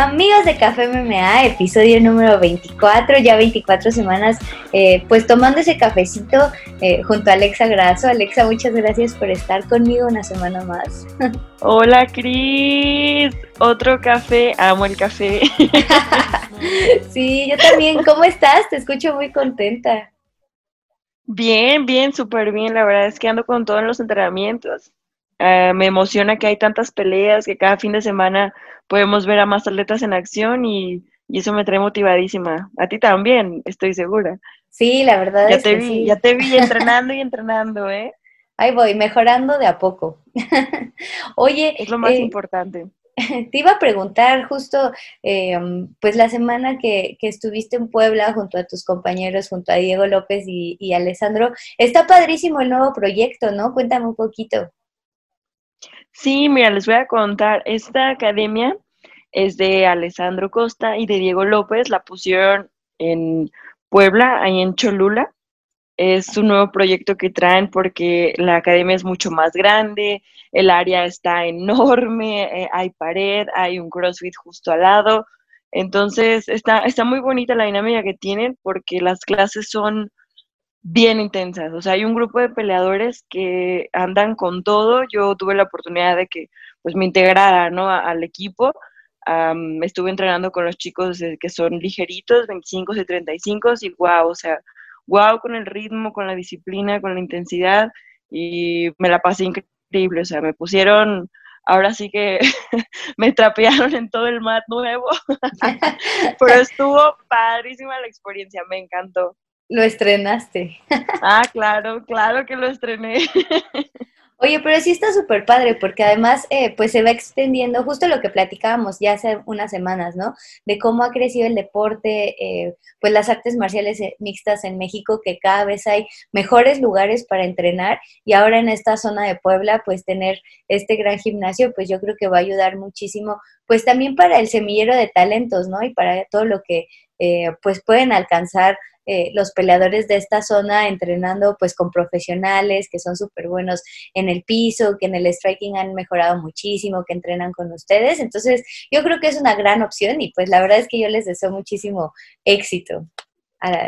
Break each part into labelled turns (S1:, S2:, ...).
S1: Amigos de Café MMA, episodio número 24, ya 24 semanas, eh, pues tomando ese cafecito eh, junto a Alexa Grasso. Alexa, muchas gracias por estar conmigo una semana más.
S2: Hola Cris, otro café, amo el café.
S1: sí, yo también, ¿cómo estás? Te escucho muy contenta.
S2: Bien, bien, súper bien, la verdad es que ando con todos los entrenamientos. Eh, me emociona que hay tantas peleas, que cada fin de semana podemos ver a más atletas en acción y, eso me trae motivadísima. A ti también, estoy segura.
S1: Sí, la verdad
S2: ya
S1: es
S2: te
S1: que
S2: vi,
S1: sí.
S2: Ya te vi entrenando y entrenando, ¿eh?
S1: Ahí voy, mejorando de a poco. Oye.
S2: Es lo más eh, importante.
S1: Te iba a preguntar justo, eh, pues la semana que, que, estuviste en Puebla junto a tus compañeros, junto a Diego López y, y Alessandro, está padrísimo el nuevo proyecto, ¿no? Cuéntame un poquito.
S2: Sí, mira, les voy a contar. Esta academia es de Alessandro Costa y de Diego López. La pusieron en Puebla, ahí en Cholula. Es un nuevo proyecto que traen porque la academia es mucho más grande, el área está enorme, eh, hay pared, hay un CrossFit justo al lado. Entonces, está, está muy bonita la dinámica que tienen porque las clases son bien intensas. O sea, hay un grupo de peleadores que andan con todo. Yo tuve la oportunidad de que pues me integrara ¿no? al equipo. Um, estuve entrenando con los chicos que son ligeritos, 25 y 35 y wow, o sea, wow con el ritmo, con la disciplina, con la intensidad y me la pasé increíble, o sea, me pusieron, ahora sí que me trapearon en todo el mat nuevo, pero estuvo padrísima la experiencia, me encantó.
S1: Lo estrenaste.
S2: ah, claro, claro que lo estrené.
S1: Oye, pero sí está súper padre porque además eh, pues se va extendiendo justo lo que platicábamos ya hace unas semanas, ¿no? De cómo ha crecido el deporte, eh, pues las artes marciales eh, mixtas en México, que cada vez hay mejores lugares para entrenar y ahora en esta zona de Puebla pues tener este gran gimnasio pues yo creo que va a ayudar muchísimo pues también para el semillero de talentos, ¿no? Y para todo lo que pues pueden alcanzar eh, los peleadores de esta zona entrenando pues con profesionales que son súper buenos en el piso, que en el striking han mejorado muchísimo, que entrenan con ustedes. Entonces, yo creo que es una gran opción y pues la verdad es que yo les deseo muchísimo éxito.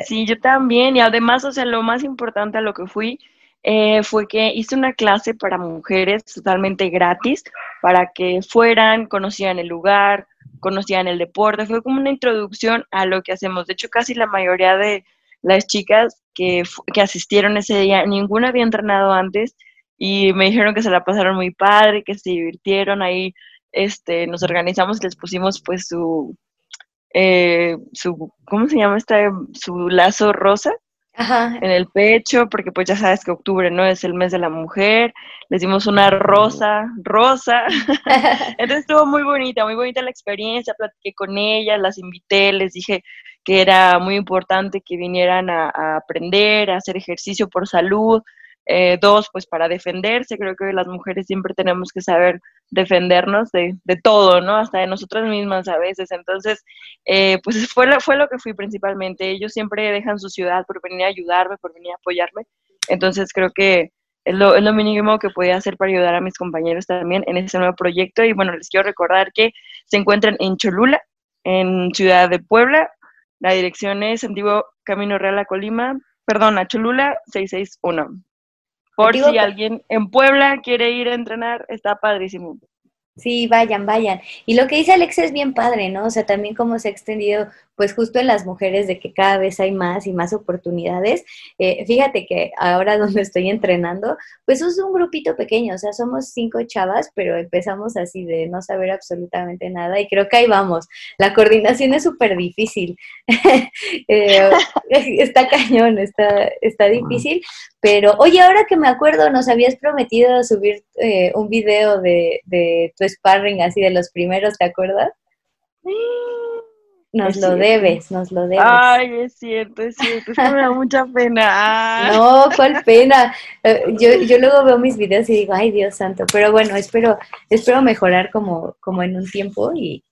S2: Sí, yo también. Y además, o sea, lo más importante a lo que fui eh, fue que hice una clase para mujeres totalmente gratis, para que fueran, conocieran el lugar, conocían el deporte, fue como una introducción a lo que hacemos. De hecho, casi la mayoría de las chicas que, que asistieron ese día, ninguna había entrenado antes y me dijeron que se la pasaron muy padre, que se divirtieron ahí. Este, nos organizamos y les pusimos pues su, eh, su, ¿cómo se llama esta? Su lazo rosa
S1: Ajá.
S2: en el pecho, porque pues ya sabes que octubre no es el mes de la mujer, les dimos una rosa, rosa, entonces estuvo muy bonita, muy bonita la experiencia, platiqué con ellas, las invité, les dije que era muy importante que vinieran a, a aprender, a hacer ejercicio por salud, eh, dos, pues para defenderse, creo que las mujeres siempre tenemos que saber defendernos de, de todo, ¿no? Hasta de nosotras mismas a veces. Entonces, eh, pues fue lo, fue lo que fui principalmente. Ellos siempre dejan su ciudad por venir a ayudarme, por venir a apoyarme. Entonces, creo que es lo, es lo mínimo que podía hacer para ayudar a mis compañeros también en este nuevo proyecto. Y bueno, les quiero recordar que se encuentran en Cholula, en Ciudad de Puebla. La dirección es Antiguo Camino Real a Colima, perdón, a Cholula 661. Por si alguien en Puebla quiere ir a entrenar, está padrísimo.
S1: Sí, vayan, vayan. Y lo que dice Alex es bien padre, ¿no? O sea, también cómo se ha extendido, pues justo en las mujeres, de que cada vez hay más y más oportunidades. Eh, fíjate que ahora donde estoy entrenando, pues es un grupito pequeño, o sea, somos cinco chavas, pero empezamos así de no saber absolutamente nada y creo que ahí vamos. La coordinación es súper difícil. eh, está cañón, está, está difícil, pero, oye, ahora que me acuerdo, nos habías prometido subir eh, un video de, de, tu sparring, así de los primeros, ¿te acuerdas? Nos
S2: es
S1: lo
S2: cierto.
S1: debes, nos lo debes.
S2: Ay, es cierto, es cierto. Es que me da mucha pena.
S1: No, cuál pena. Eh, Yo, yo luego veo mis videos y digo, ay, Dios santo. Pero bueno, espero, espero mejorar como, como en un tiempo y,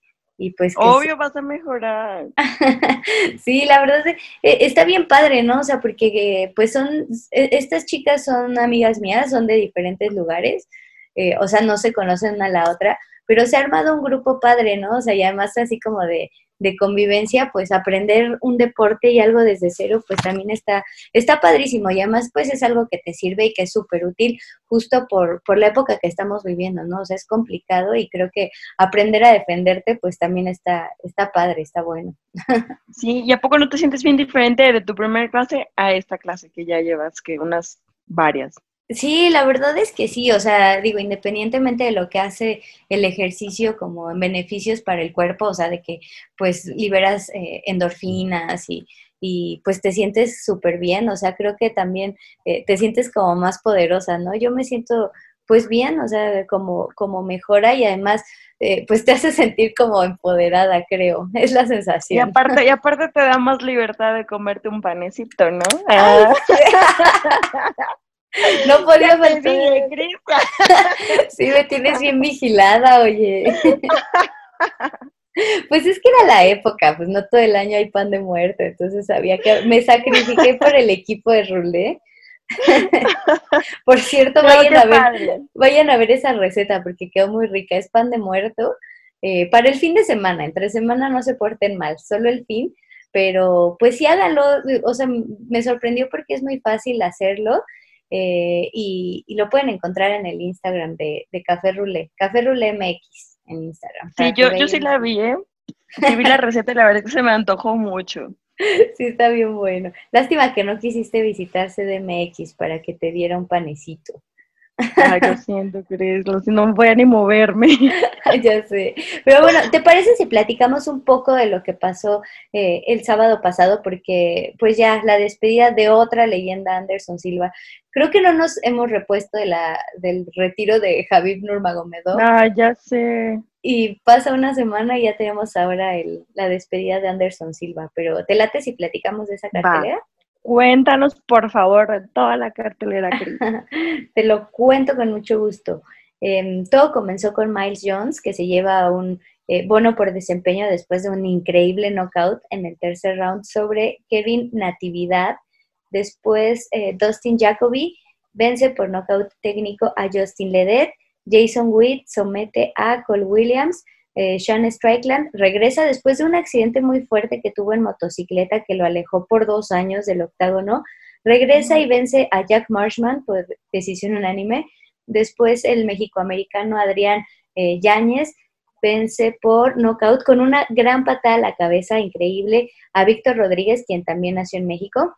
S1: y pues que
S2: Obvio vas a mejorar.
S1: sí, la verdad es que, eh, está bien padre, ¿no? O sea, porque pues son, eh, estas chicas son amigas mías, son de diferentes lugares, eh, o sea, no se conocen una a la otra, pero se ha armado un grupo padre, ¿no? O sea, y además así como de, de convivencia, pues aprender un deporte y algo desde cero, pues también está, está padrísimo y además pues es algo que te sirve y que es súper útil justo por, por la época que estamos viviendo, ¿no? O sea, es complicado y creo que aprender a defenderte pues también está, está padre, está bueno.
S2: Sí, ¿y a poco no te sientes bien diferente de tu primera clase a esta clase que ya llevas, que unas varias?
S1: Sí, la verdad es que sí, o sea, digo, independientemente de lo que hace el ejercicio como en beneficios para el cuerpo, o sea, de que pues liberas eh, endorfinas y, y, pues te sientes súper bien, o sea, creo que también eh, te sientes como más poderosa, ¿no? Yo me siento pues bien, o sea, como, como mejora y además eh, pues te hace sentir como empoderada, creo, es la sensación.
S2: Y aparte, y aparte te da más libertad de comerte un panecito, ¿no? Ah.
S1: No podía faltar. Sí, me tienes bien vigilada, oye. Pues es que era la época, pues no todo el año hay pan de muerte, entonces sabía que me sacrifiqué por el equipo de Rulé. Por cierto, vayan a, ver, vayan a ver esa receta porque quedó muy rica. Es pan de muerto eh, para el fin de semana. Entre semana no se porten mal, solo el fin. Pero pues sí háganlo. O sea, me sorprendió porque es muy fácil hacerlo eh, y, lo pueden encontrar en el Instagram de, Café Rulé, Café Rulé MX en Instagram.
S2: Sí, yo, yo sí la vi, ¿eh? Sí vi la receta y la verdad es que se me antojó mucho.
S1: Sí, está bien bueno. Lástima que no quisiste visitar CDMX para que te diera un panecito.
S2: Ay, lo siento, Cris, no voy a ni moverme.
S1: ya sé. Pero bueno, ¿te parece si platicamos un poco de lo que pasó eh, el sábado pasado? Porque pues ya la despedida de otra leyenda, Anderson Silva. Creo que no nos hemos repuesto de la, del retiro de Javib Nurmagomedov.
S2: Ah, ya sé.
S1: Y pasa una semana y ya tenemos ahora el, la despedida de Anderson Silva. Pero ¿te late si platicamos de esa cartelera?
S2: Cuéntanos, por favor, de toda la cartelera,
S1: Te lo cuento con mucho gusto. Em, todo comenzó con Miles Jones, que se lleva un eh, bono por desempeño después de un increíble knockout en el tercer round sobre Kevin Natividad. Después, eh, Dustin Jacoby vence por knockout técnico a Justin Ledet. Jason Witt somete a Cole Williams. Eh, Sean Strickland regresa después de un accidente muy fuerte que tuvo en motocicleta que lo alejó por dos años del octágono. Regresa y vence a Jack Marshman por decisión unánime. Después el mexicoamericano Adrián eh, Yáñez vence por nocaut con una gran patada a la cabeza increíble a Víctor Rodríguez, quien también nació en México.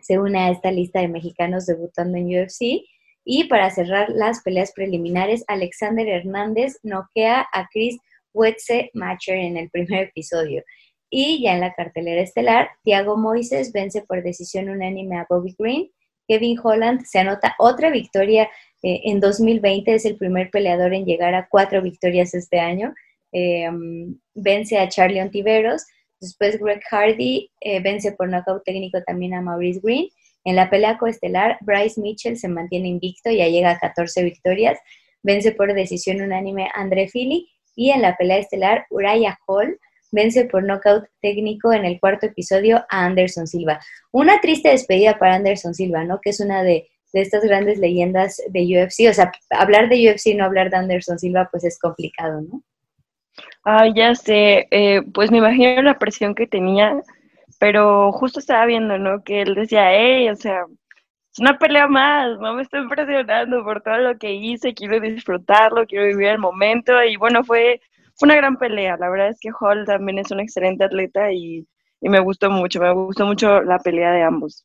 S1: Se une a esta lista de mexicanos debutando en UFC. Y para cerrar las peleas preliminares, Alexander Hernández noquea a Chris Wetze Matcher en el primer episodio. Y ya en la cartelera estelar, Thiago Moises vence por decisión unánime a Bobby Green. Kevin Holland se anota otra victoria eh, en 2020, es el primer peleador en llegar a cuatro victorias este año. Em, vence a Charlie Ontiveros. Después Greg Hardy eh, vence por nocaut técnico también a Maurice Green. En la pelea coestelar, Bryce Mitchell se mantiene invicto, ya llega a 14 victorias. Vence por decisión unánime a André Fili y en la pelea estelar, Uriah Hall vence por nocaut técnico en el cuarto episodio a Anderson Silva. Una triste despedida para Anderson Silva, ¿no? Que es una de, estas grandes leyendas de UFC. O sea, hablar de UFC y no hablar de Anderson Silva, pues es complicado, ¿no?
S2: Ay, ya sé. Eh, pues me imagino la presión que tenía, pero justo estaba viendo, ¿no? Que él decía, hey, o sea, es una pelea más, no me estoy impresionando por todo lo que hice, quiero disfrutarlo, quiero vivir el momento y bueno, fue, una gran pelea, la verdad es que Hall también es un excelente atleta y, me gustó mucho, me gustó mucho la pelea de ambos.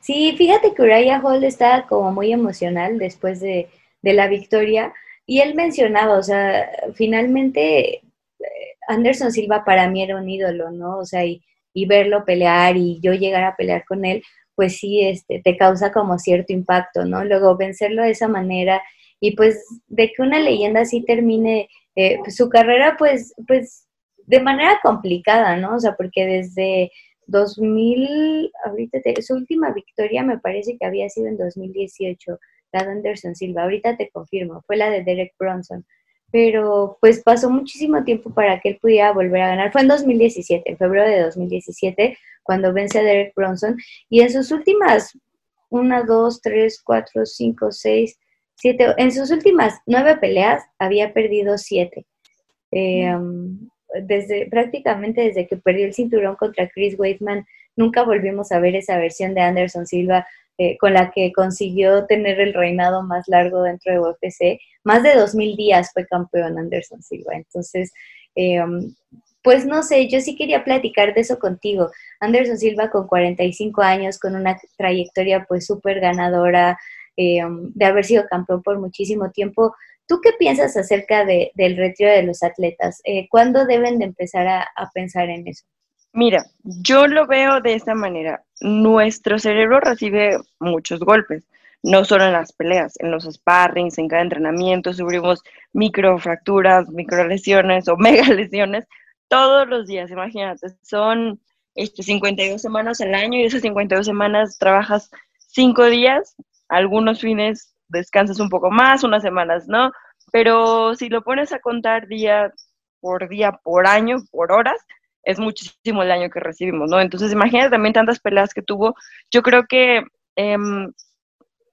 S1: Sí, fíjate que Uriah Hall está como muy emocional después de, de la victoria y él mencionaba, o sea, finalmente eh, Anderson Silva para mí era un ídolo, ¿no? O sea, y, y verlo pelear y yo llegar a pelear con él, pues sí, este, te causa como cierto impacto, ¿no? Luego vencerlo de esa manera y pues de que una leyenda así termine eh, pues, su carrera, pues, pues de manera complicada, ¿no? O sea, porque desde 2000, ahorita su última victoria me parece que había sido en 2018, la de Anderson Silva, ahorita te confirmo, fue la de Derek Bronson, pero pues pasó muchísimo tiempo para que él pudiera volver a ganar. Fue en 2017, en febrero de 2017, cuando vence a Derek Bronson, y en sus últimas, una, dos, tres, cuatro, cinco, seis, siete, en sus últimas nueve peleas había perdido siete. desde prácticamente desde que perdió el cinturón contra Chris Weidman, nunca volvimos a ver esa versión de Anderson Silva eh, con la que consiguió tener el reinado más largo dentro de UFC. Más de 2.000 días fue campeón Anderson Silva. Entonces, eh, pues no sé, yo sí quería platicar de eso contigo. Anderson Silva con 45 años, con una trayectoria pues súper ganadora, eh, de haber sido campeón por muchísimo tiempo. ¿Tú qué piensas acerca del retiro de los atletas? ¿Cuándo deben de empezar a pensar en eso?
S2: Mira, yo lo veo de esta manera. Nuestro cerebro recibe muchos golpes, no solo en las peleas, en los sparrings, en cada entrenamiento, sufrimos microfracturas, microlesiones o mega lesiones todos los días, imagínate, son este, 52 semanas al año y esas 52 semanas trabajas 5 días, algunos fines descansas un poco más, unas semanas no, pero si lo pones a contar día por día, por año, por horas, es muchísimo el daño que recibimos, ¿no? Entonces, imagínate también tantas peleas que tuvo. Yo creo que, eh,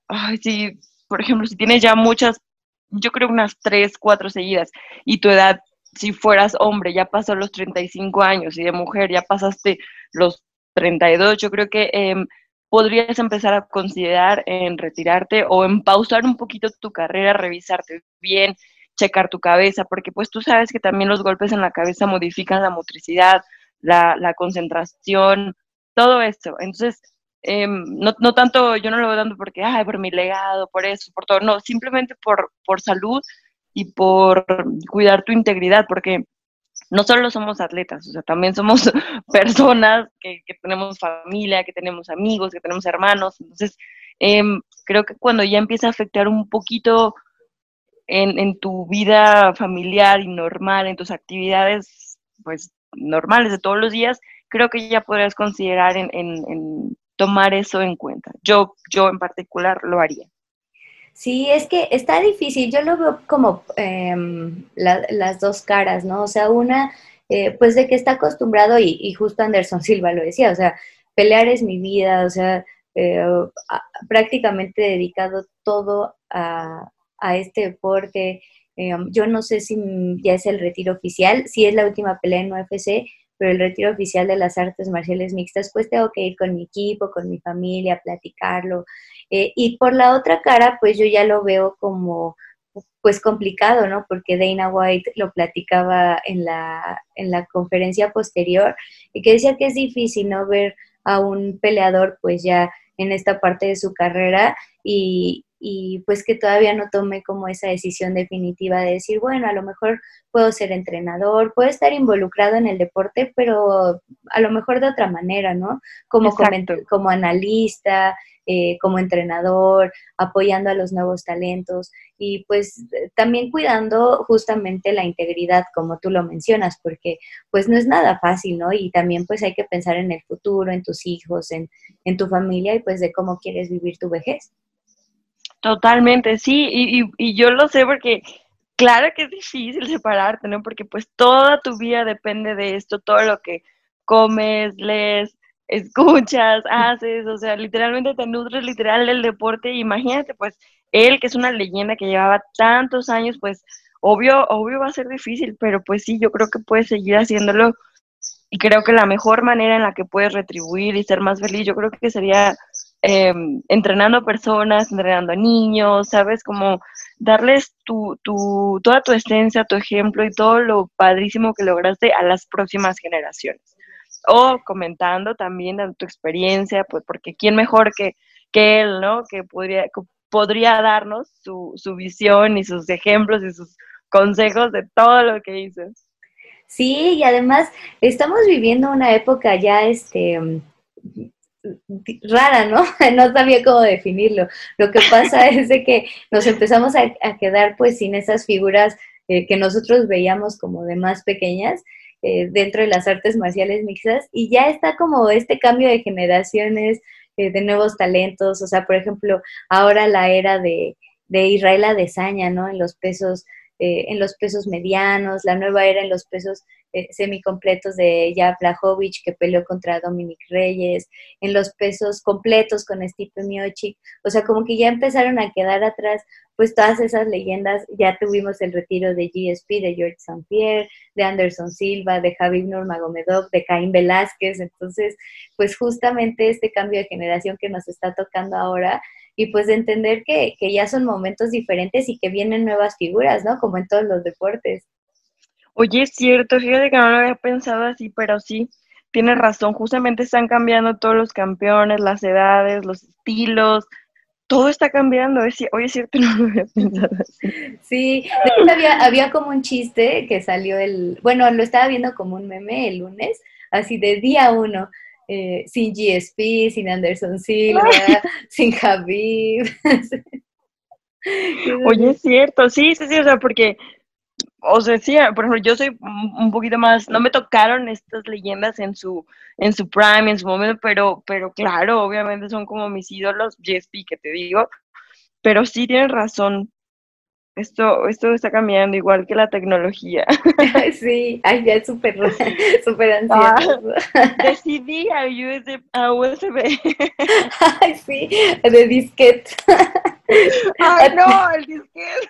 S2: ay, sí, por ejemplo, si tienes ya muchas, yo creo unas tres, cuatro seguidas, y tu edad, si fueras hombre, ya pasó los 35 años, y de mujer ya pasaste los 32, yo creo que eh, podrías empezar a considerar en retirarte o en pausar un poquito tu carrera, revisarte bien, checar tu cabeza, porque pues tú sabes que también los golpes en la cabeza modifican la motricidad, la, concentración, todo esto. Entonces, em, no, no, tanto, yo no lo veo dando porque, ay, por mi legado, por eso, por todo, no, simplemente por, por salud y por cuidar tu integridad, porque no solo somos atletas, o sea, también somos personas que, que tenemos familia, que tenemos amigos, que tenemos hermanos. Entonces, em, creo que cuando ya empieza a afectar un poquito en, tu vida familiar y normal, en tus actividades, pues, normales de todos los días, creo que ya podrías considerar en, tomar eso en cuenta. Yo, yo en particular lo haría.
S1: Sí, es que está difícil. Yo lo veo como em, las dos caras, ¿no? O sea, una, eh, pues de que está acostumbrado, y, justo Anderson Silva lo decía, o sea, pelear es mi vida, o sea, eh, prácticamente dedicado todo a, a este deporte. Eh, yo no sé si ya es el retiro oficial, si es la última pelea en UFC, pero el retiro oficial de las artes marciales mixtas, pues tengo que ir con mi equipo, con mi familia, platicarlo. Eh, y por la otra cara, pues yo ya lo veo como pues complicado, ¿no? Porque Dana White lo platicaba en la, en la conferencia posterior y que decía que es difícil, ¿no? Ver a un peleador pues ya en esta parte de su carrera y, y pues que todavía no tome como esa decisión definitiva de decir, bueno, a lo mejor puedo ser entrenador, puedo estar involucrado en el deporte, pero a lo mejor de otra manera, ¿no? Como, como analista, eh, como entrenador, apoyando a los nuevos talentos y pues también cuidando justamente la integridad, como tú lo mencionas, porque pues no es nada fácil, ¿no? Y también pues hay que pensar en el futuro, en tus hijos, en, en tu familia y pues de cómo quieres vivir tu vejez.
S2: Totalmente, sí, y, y, yo lo sé porque claro que es difícil separarte, ¿no? Porque pues toda tu vida depende de esto, todo lo que comes, lees, escuchas, haces, o sea, literalmente te nutres literal del deporte. Imagínate, pues, él que es una leyenda que llevaba tantos años, pues, obvio, obvio va a ser difícil, pero pues sí, yo creo que puedes seguir haciéndolo y creo que la mejor manera en la que puedes retribuir y ser más feliz, yo creo que sería Em, entrenando personas, entrenando niños, ¿sabes? Como darles tu, tu, toda tu esencia, tu ejemplo y todo lo padrísimo que lograste a las próximas generaciones. O comentando también de tu experiencia, pues porque quién mejor que, que él, ¿no? Que podría, podría darnos su, su visión y sus ejemplos y sus consejos de todo lo que dices.
S1: Sí, y además estamos viviendo una época ya, este, rara, ¿no? No sabía cómo definirlo. Lo que pasa es de que nos empezamos a, quedar pues sin esas figuras eh, que nosotros veíamos como de más pequeñas eh, dentro de las artes marciales mixtas y ya está como este cambio de generaciones, eh, de nuevos talentos, o sea, por ejemplo, ahora la era de, de Israel Adesanya, ¿no? En los pesos en los pesos medianos, la nueva era en los pesos eh, semicompletos de Jav Blahovic que peleó contra Dominic Reyes, en los pesos completos con Stipe Miocic, o sea, como que ya empezaron a quedar atrás pues todas esas leyendas, ya tuvimos el retiro de GSP, de George St. Pierre, de Anderson Silva, de Javier Nurmagomedov, de Caín Velázquez, entonces, pues justamente este cambio de generación que nos está tocando ahora, y pues de entender que, que ya son momentos diferentes y que vienen nuevas figuras, ¿no? Como en todos los deportes.
S2: Oye, es cierto, fíjate que no lo había pensado así, pero sí, tienes razón, justamente están cambiando todos los campeones, las edades, los estilos, todo está cambiando. Oye, es cierto, no lo había pensado así.
S1: Sí, había, había como un chiste que salió el, bueno, lo estaba viendo como un meme el lunes, así de día uno. Eh, sin GSP, sin Anderson Silva, sin Javier.
S2: Oye, es cierto, sí, sí, sí, o sea, porque, o sea, sí, por ejemplo, yo soy un poquito más, no me tocaron estas leyendas en su, en su prime, en su momento, pero, pero claro, obviamente son como mis ídolos, GSP, que te digo, pero sí tienes razón, esto, esto está cambiando igual que la tecnología.
S1: Sí, ay, ya es súper super ansioso.
S2: Ah, decidí a USB. A USB.
S1: Ay, sí, de disquete.
S2: Ay, no, el disquete.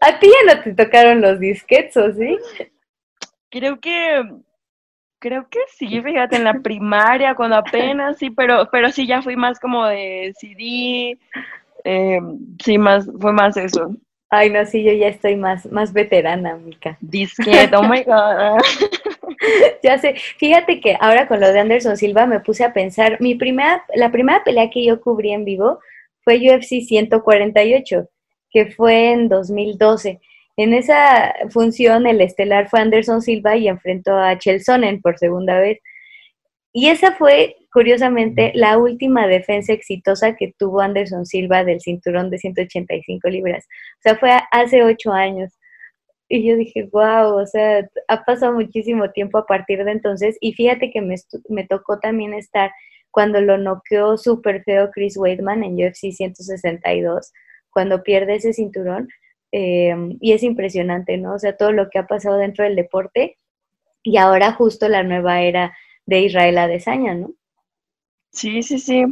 S1: ¿A ti ya no te tocaron los disquetes, o sí?
S2: Creo que, creo que sí, fíjate, en la primaria, cuando apenas, sí, pero, pero sí, ya fui más como de CD, eh, sí, más, fue más eso.
S1: Ay, no, sí, yo ya estoy más, más veterana, Mica.
S2: Disquete, oh my God.
S1: ya sé, fíjate que ahora con lo de Anderson Silva me puse a pensar, mi primera, la primera pelea que yo cubrí en vivo fue UFC 148, que fue en 2012. En esa función el estelar fue Anderson Silva y enfrentó a Chelsonen por segunda vez. Y esa fue, curiosamente, la última defensa exitosa que tuvo Anderson Silva del cinturón de 185 libras. O sea, fue hace ocho años. Y yo dije, wow, o sea, ha pasado muchísimo tiempo a partir de entonces. Y fíjate que me, me tocó también estar cuando lo noqueó súper feo Chris Weidman en UFC 162, cuando pierde ese cinturón. Em, y es impresionante, ¿no? O sea, todo lo que ha pasado dentro del deporte. Y ahora justo la nueva era de Israel Adesanya, ¿no?
S2: Sí, sí, sí.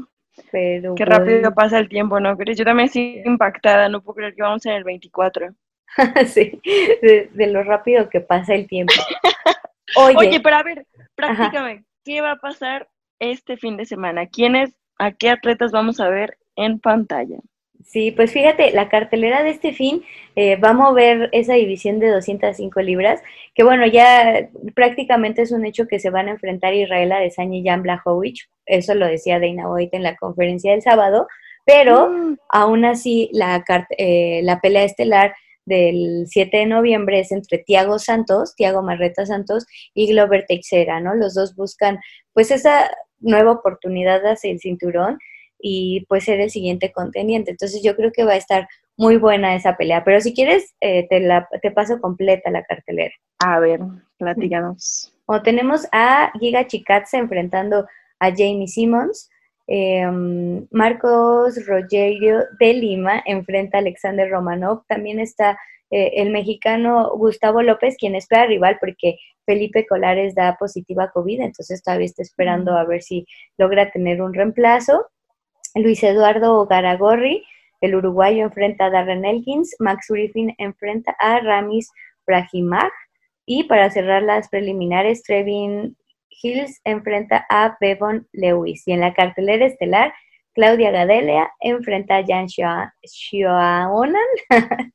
S2: Pero Qué rápido pasa el tiempo, ¿no crees? Yo también estoy impactada, no puedo creer que vamos en el 24.
S1: sí, de, lo rápido que pasa el tiempo.
S2: Oye, pero a ver, prácticamente, ¿qué va a pasar este fin de semana? ¿Quiénes, a qué atletas vamos a ver en pantalla?
S1: Sí, pues fíjate, la cartelera de este fin eh, va a mover esa división de 205 libras, que bueno, ya prácticamente es un hecho que se van a enfrentar Israel Adesanya y Jan Blachowicz, eso lo decía Dana White en la conferencia del sábado, pero mm. aún así la, eh, la pelea estelar del 7 de noviembre es entre Tiago Santos, Tiago Marreta Santos y Glover Teixeira, ¿no? Los dos buscan pues esa nueva oportunidad hacia el cinturón y pues ser el siguiente contendiente. Entonces yo creo que va a estar muy buena esa pelea. Pero si quieres, eh, te, la, te paso completa la cartelera.
S2: A ver, platícanos.
S1: O tenemos a Giga Chikatse enfrentando a Jamie Simmons. Em, Marcos Rogerio de Lima enfrenta a Alexander Romanov. También está eh, el mexicano Gustavo López, quien espera rival porque Felipe Colares da positiva a COVID, entonces todavía está esperando a ver si logra tener un reemplazo. Luis Eduardo Garagorri, el uruguayo, enfrenta a Darren Elkins, Max Griffin enfrenta a Ramis Brahimaj y para cerrar las preliminares, Trevin Hills enfrenta a Bevon Lewis. Y en la cartelera estelar, Claudia Gadelia enfrenta a Jan Schoaonan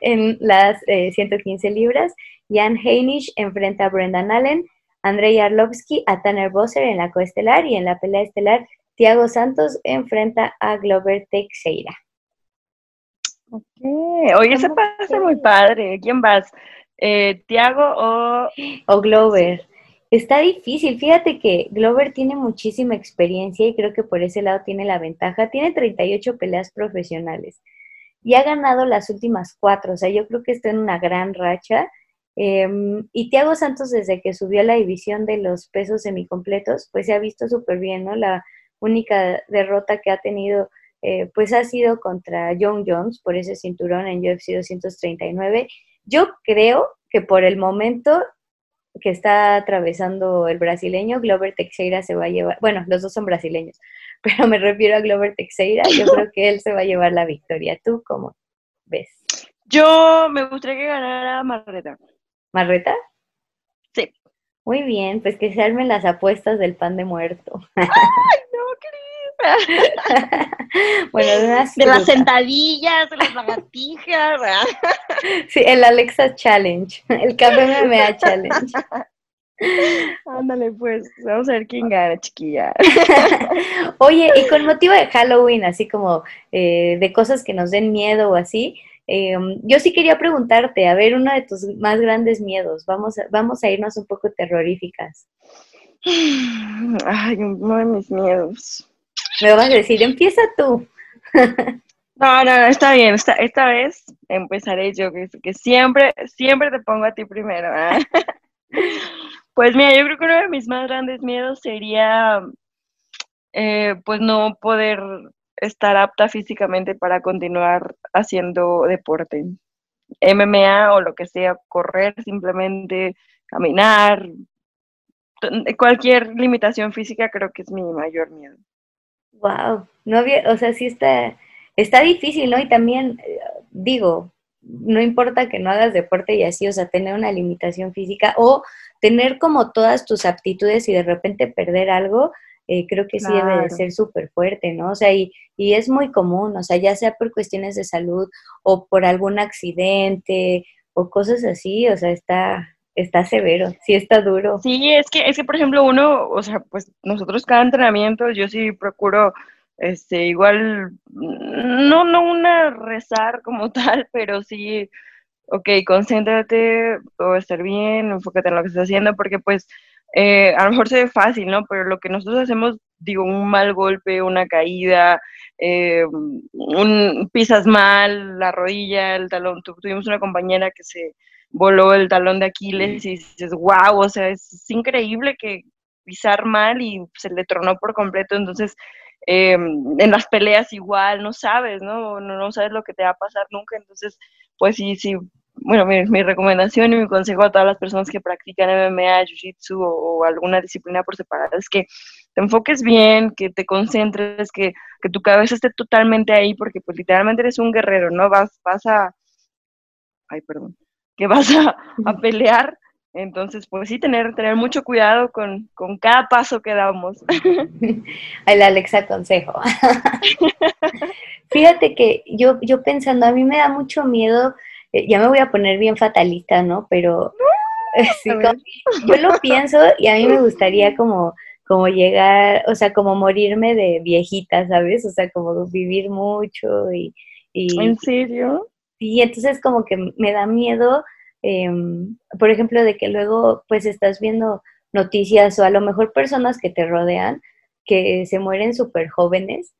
S1: en las 115 eh, libras. Jan Heinisch enfrenta a Brendan Allen. Andrei Arlovsky a Tanner Bosser en la coestelar y en la pelea estelar Tiago Santos enfrenta a Glover Teixeira.
S2: Ok, oye, ese pasa muy padre. ¿Quién vas? Eh, ¿Tiago o...?
S1: O Glover. Está difícil. Fíjate que Glover tiene muchísima experiencia y creo que por ese lado tiene la ventaja. Tiene 38 peleas profesionales y ha ganado las últimas cuatro. O sea, yo creo que está en una gran racha. Em, y Tiago Santos, desde que subió a la división de los pesos semicompletos, pues se ha visto súper bien, ¿no? La única derrota que ha tenido eh, pues ha sido contra John Jones por ese cinturón en UFC 239. Yo creo que por el momento que está atravesando el brasileño, Glover Teixeira se va a llevar, bueno, los dos son brasileños, pero me refiero a Glover Teixeira, yo creo que él se va a llevar la victoria. ¿Tú cómo ves?
S2: Yo me gustaría que ganara Marreta.
S1: ¿Marreta? Muy bien, pues que se armen las apuestas del pan de muerto.
S2: ¡Ay, no, querida!
S1: bueno, de, unas
S2: de las sentadillas, de las lagartijas.
S1: Sí, el Alexa Challenge, el Café MMA Challenge.
S2: Ándale, pues, vamos a ver quién gana, chiquilla.
S1: Oye, y con motivo de Halloween, así como eh, de cosas que nos den miedo o así, eh, yo sí quería preguntarte, a ver, uno de tus más grandes miedos, vamos a, vamos a irnos un poco terroríficas.
S2: Ay, uno de mis miedos.
S1: Me vas a decir, empieza tú.
S2: No, no, no, está bien. Esta, esta vez empezaré yo, que, que siempre, siempre te pongo a ti primero. ¿ah? Pues mira, yo creo que uno de mis más grandes miedos sería, eh, pues no poder estar apta físicamente para continuar haciendo deporte. MMA o lo que sea, correr, simplemente caminar, cualquier limitación física creo que es mi mayor miedo.
S1: Wow, no había, o sea, sí está, está difícil, ¿no? Y también, eh, digo, no importa que no hagas deporte y así, o sea, tener una limitación física o tener como todas tus aptitudes y de repente perder algo, eh, creo que sí debe de ser súper fuerte, ¿no? O sea, y, y es muy común, o sea, ya sea por cuestiones de salud o por algún accidente o cosas así, o sea, está, está severo, sí está duro.
S2: Sí, es que, es que, por ejemplo, uno, o sea, pues nosotros cada entrenamiento, yo sí procuro, este, igual, no, no una rezar como tal, pero sí, ok, concéntrate, todo va a estar bien, enfócate en lo que estás haciendo, porque pues eh, a lo mejor se ve fácil, ¿no? Pero lo que nosotros hacemos, digo, un mal golpe, una caída, eh, un, pisas mal, la rodilla, el talón, tu- tuvimos una compañera que se voló el talón de Aquiles y dices, wow, o sea, es, es increíble que pisar mal y se le tronó por completo, entonces eh, en las peleas igual, no sabes, ¿no? ¿no? No sabes lo que te va a pasar nunca, entonces, pues sí, sí, bueno, mi, mi recomendación y mi consejo a todas las personas que practican MMA, Jiu-Jitsu o, o alguna disciplina por separado es que te enfoques bien, que te concentres, que, que tu cabeza esté totalmente ahí, porque pues literalmente eres un guerrero, ¿no? Vas, vas a, ay, perdón, que vas a, a pelear, entonces pues sí, tener, tener mucho cuidado con, con cada paso que damos.
S1: El Alexa consejo. Fíjate que yo, yo pensando, a mí me da mucho miedo, ya me voy a poner bien fatalista, ¿no? Pero sí, como- yo lo pienso y a mí me gustaría como, como llegar, o sea, como morirme de viejita, ¿sabes? O sea, como vivir mucho y, y,
S2: ¿En serio?
S1: y entonces como que me da miedo, em, por ejemplo, de que luego pues estás viendo noticias o a lo mejor personas que te rodean que se mueren súper jóvenes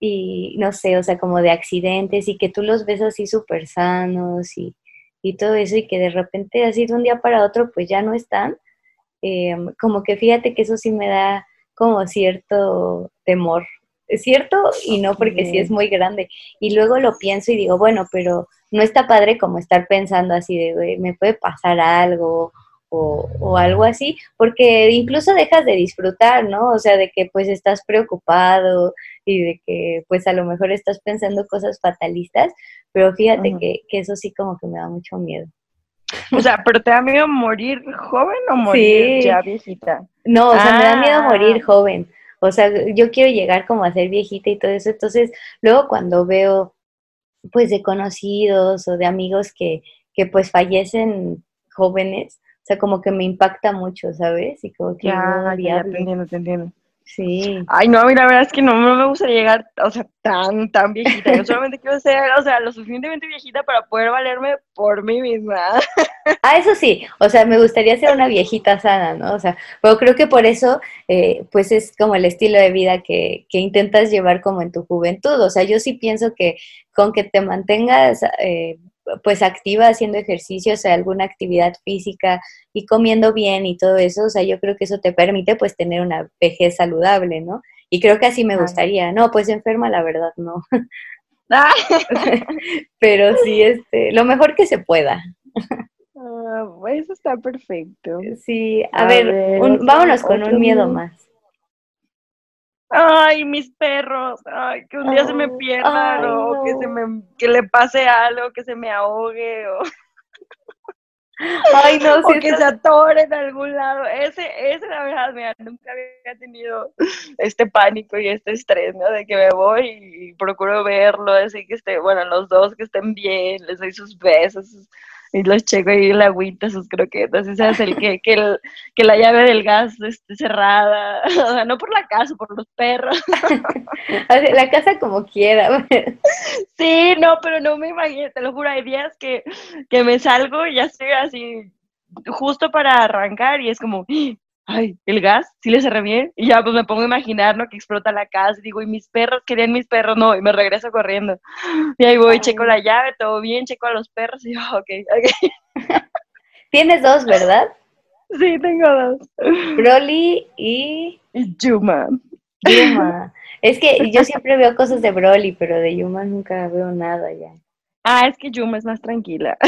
S1: y no sé, o sea, como de accidentes y que tú los ves así súper sanos y, y todo eso y que de repente así de un día para otro pues ya no están, em, como que fíjate que eso sí me da como cierto temor. Es cierto y no porque sí es muy grande. Y luego lo pienso y digo, bueno, pero no está padre como estar pensando así de, "Güey, me puede pasar algo o, o algo así, porque incluso dejas de disfrutar, ¿no? O sea, de que pues estás preocupado y de que pues a lo mejor estás pensando cosas fatalistas, pero fíjate que, que eso sí como que me da mucho miedo.
S2: O sea, ¿pero te da miedo morir joven o morir
S1: Sí.
S2: ya viejita?
S1: No, o sea, me da miedo
S2: Ah.
S1: morir joven. O sea, yo quiero llegar como a ser viejita y todo eso. Entonces, luego cuando veo, pues, de conocidos o de amigos que, que pues fallecen jóvenes, o sea, como que me impacta mucho, ¿sabes? Y como que,
S2: Ya,
S1: oh,
S2: ya, te entiendo, te entiendo.
S1: Sí.
S2: Ay, no, a mí la verdad es que no, no me gusta llegar, o sea, tan, tan viejita. Yo solamente quiero ser, o sea, lo suficientemente viejita para poder valerme por mí misma.
S1: Ah, eso sí, o sea, me gustaría ser una viejita sana, ¿no? O sea, pero creo que por eso, eh, pues es como el estilo de vida que, que intentas llevar como en tu juventud. O sea, yo sí pienso que con que te mantengas, eh, pues activa haciendo ejercicio, o sea, alguna actividad física y comiendo bien y todo eso, o sea, yo creo que eso te permite pues tener una vejez saludable, ¿no? Y creo que así me gustaría. No, pues enferma, la verdad, no. Pero sí, este, lo mejor que se pueda.
S2: Ah, eso está perfecto.
S1: Sí, a, ver, vámonos con un miedo más.
S2: Ay, mis perros, ay, que un día se me pierdan o que se me que le pase algo, que se me ahogue o Ay, no, o que se atore en algún lado. Ese, ese la verdad, mira, nunca había tenido este pánico y este estrés, ¿no? De que me voy y procuro verlo, así que esté, bueno, los dos que estén bien, les doy sus besos, y los checo ahí la agüita, sus croquetas, ese es el que, que, el, que la llave del gas esté cerrada, o sea, no por la casa, por los perros.
S1: la casa como quiera.
S2: sí, no, pero no me imagino, te lo juro, hay días que, que me salgo y ya estoy así justo para arrancar y es como, ay, el gas, sí le cerré bien. Y ya pues me pongo a imaginar, ¿no? Que explota la casa. Y digo, y mis perros, querían mis perros, no. Y me regreso corriendo. Y ahí voy, checo la llave, todo bien, checo a los perros. Y yo, ok, ok.
S1: Tienes dos, ¿verdad?
S2: Sí, tengo dos.
S1: Broly y...
S2: Y Yuma.
S1: Yuma. Es que yo siempre veo cosas de Broly, pero de Yuma nunca veo nada ya.
S2: Ah, es que Yuma es más tranquila.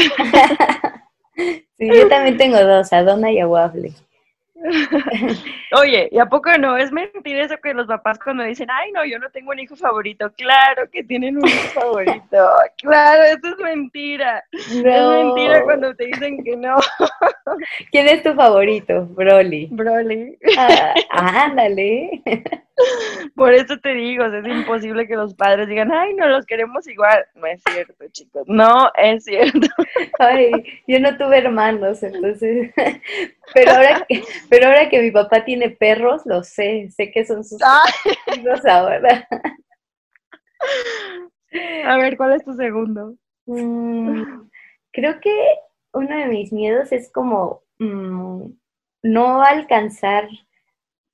S1: sí, yo también tengo dos, a Donna y a Waffle.
S2: Oye, ¿y a poco no? Es mentira eso que los papás cuando dicen, ay, no, yo no tengo un hijo favorito. Claro que tienen un hijo favorito. Claro, eso es mentira. Es mentira cuando te dicen que no.
S1: ¿Quién es tu favorito? Broly.
S2: Broly.
S1: Ah, ándale.
S2: Por eso te digo, es imposible que los padres digan, ay, no los queremos igual. No es cierto, chicos. No es cierto.
S1: Ay, yo no tuve hermanos, entonces. Pero ahora que, pero ahora que mi papá tiene perros, lo sé. Sé que son sus hijos ahora.
S2: A ver, ¿cuál es tu segundo?
S1: Mm, creo que uno de mis miedos es como mm, no alcanzar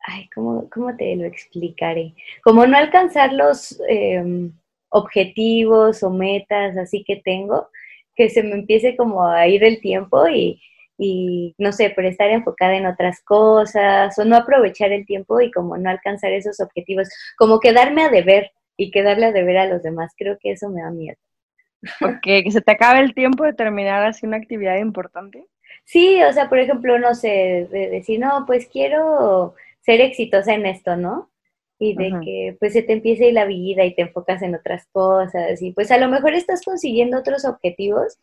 S1: ay, ¿cómo, ¿cómo, te lo explicaré? Como no alcanzar los em, objetivos o metas así que tengo, que se me empiece como a ir el tiempo y, y, no sé, por estar enfocada en otras cosas o no aprovechar el tiempo y como no alcanzar esos objetivos, como quedarme a deber y quedarle a deber a los demás, creo que eso me da miedo.
S2: Ok, que se te acabe el tiempo de terminar así una actividad importante.
S1: Sí, o sea, por ejemplo, no sé, de decir, no, pues quiero ser exitosa en esto, ¿no? Y de que pues se te empiece la vida y te enfocas en otras cosas y pues a lo mejor estás consiguiendo otros objetivos,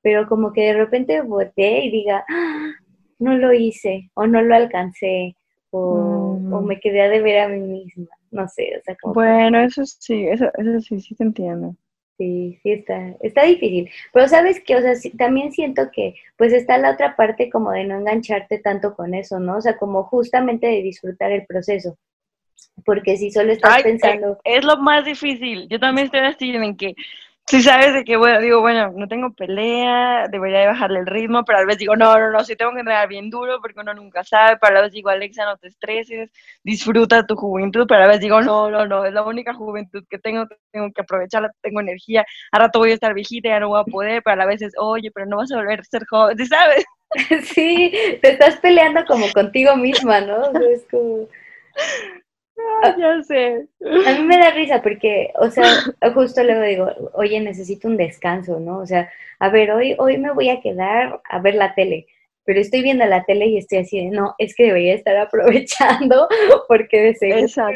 S1: pero como que de repente volteé y diga, ¡Ah! no lo hice o no lo alcancé o, me quedé a deber a mí misma, no sé, o sea, como...
S2: Bueno, eso sí, eso, eso sí, sí te entiendo.
S1: Sí, sí está, está difícil. Pero sabes que, o sea, también siento que pues está la otra parte como de no engancharte tanto con eso, ¿no? O sea, como justamente de disfrutar el proceso. Porque si solo estás pensando...
S2: Es lo más difícil. Yo también estoy así en que si sabes de que, bueno, digo, bueno, no tengo pelea, debería de bajarle el ritmo, pero a veces digo, no, no, no, sí tengo que entrenar bien duro porque uno nunca sabe, pero a veces digo, Alexa, no te estreses, disfruta tu juventud, pero a veces digo, no, no, no, es la única juventud que tengo, tengo que aprovecharla, tengo energía, a rato voy a estar viejita, ya no voy a poder, pero a veces, oye, pero no vas a volver a ser joven, ¿sí sabes?
S1: Sí, te estás peleando como contigo misma, ¿no? es como...
S2: Ah, ya sé.
S1: A mí me da risa porque, o sea, justo luego digo, oye, necesito un descanso, ¿no? O sea, a ver, hoy, hoy me voy a quedar a ver la tele, pero estoy viendo la tele y estoy así de, no, es que debería estar aprovechando porque de seguro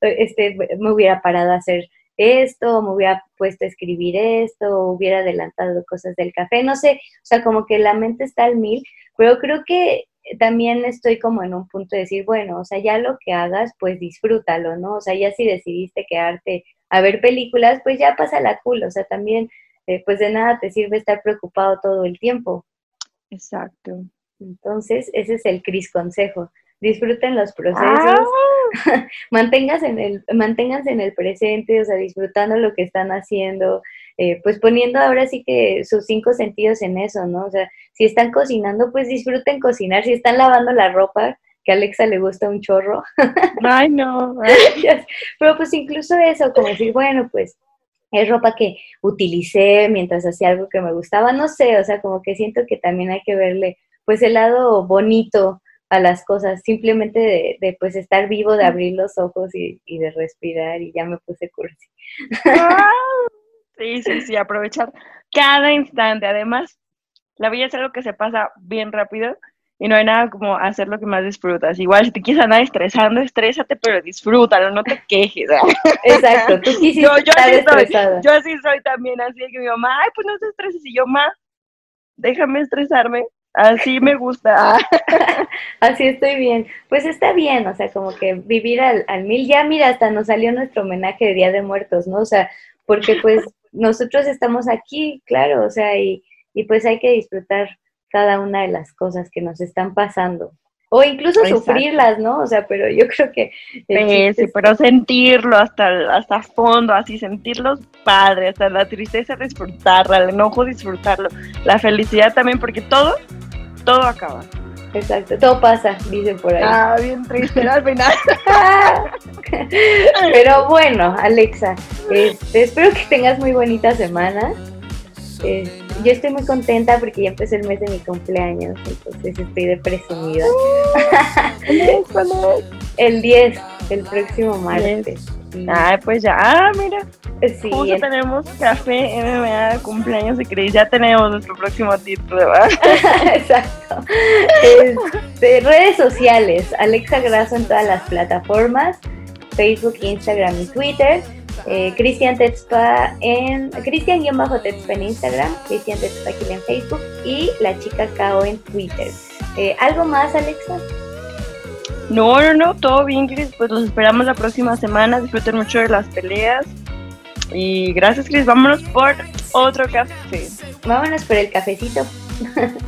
S1: este, me hubiera parado a hacer esto, me hubiera puesto a escribir esto, hubiera adelantado cosas del café, no sé, o sea, como que la mente está al mil, pero creo que también estoy como en un punto de decir, bueno, o sea, ya lo que hagas, pues disfrútalo, ¿no? O sea, ya si decidiste quedarte a ver películas, pues ya pasa la cool, o sea, también, eh, pues de nada te sirve estar preocupado todo el tiempo.
S2: Exacto.
S1: Entonces, ese es el Cris consejo. Disfruten los procesos, ah. manténganse, en el, manténganse en el presente, o sea, disfrutando lo que están haciendo, eh, pues poniendo ahora sí que sus cinco sentidos en eso, ¿no? O sea, si están cocinando, pues disfruten cocinar, si están lavando la ropa, que a Alexa le gusta un chorro.
S2: Ay, no.
S1: Pero pues incluso eso, como decir, bueno, pues es ropa que utilicé mientras hacía algo que me gustaba, no sé, o sea, como que siento que también hay que verle pues el lado bonito a las cosas, simplemente de, pues estar vivo, de abrir los ojos y, de respirar y ya me puse cursi.
S2: Sí, sí, sí, aprovechar cada instante. Además, la vida es algo que se pasa bien rápido y no hay nada como hacer lo que más disfrutas. Igual si te quieres andar estresando, estrésate, pero disfrútalo, no te quejes.
S1: Exacto, tú quisiste yo, yo así
S2: Soy, yo así soy también, así que mi mamá, ay, pues no te estreses, y yo, ma, déjame estresarme, así me gusta.
S1: así estoy bien. Pues está bien, o sea, como que vivir al, al mil, ya mira, hasta nos salió nuestro homenaje de Día de Muertos, ¿no? O sea, porque pues nosotros estamos aquí, claro, o sea, y, y pues hay que disfrutar cada una de las cosas que nos están pasando. O incluso sufrirlas, ¿no? O sea, pero yo creo que...
S2: Sí, sí, pero sentirlo hasta, hasta fondo, así sentirlos padres, hasta la tristeza disfrutarla, el enojo disfrutarlo, la felicidad también, porque todo, todo acaba.
S1: Exacto, todo pasa, dicen por ahí.
S2: Ah, bien triste al final.
S1: pero bueno, Alexa, este, espero que tengas muy bonita semana. Este, yo estoy muy contenta porque ya empezó el mes de mi cumpleaños, entonces estoy de presumida. el 10, el próximo martes.
S2: Pues ya, ah, mira. Sí, Justo tenemos café MMA de cumpleaños de Cris, ya tenemos nuestro próximo título, ¿verdad?
S1: Exacto. Este, redes sociales, Alexa Grasso en todas las plataformas, Facebook, Instagram y Twitter. Eh, Cristian Tetzpa en Cristian-Tetzpa en Instagram, Cristian Tetzpa en Facebook y la chica Kao en Twitter. Eh, ¿Algo más, Alexa?
S2: No, no, no, todo bien, Cris. Pues los esperamos la próxima semana. Disfruten mucho de las peleas. Y gracias, Cris. Vámonos por otro café.
S1: Vámonos por el cafecito.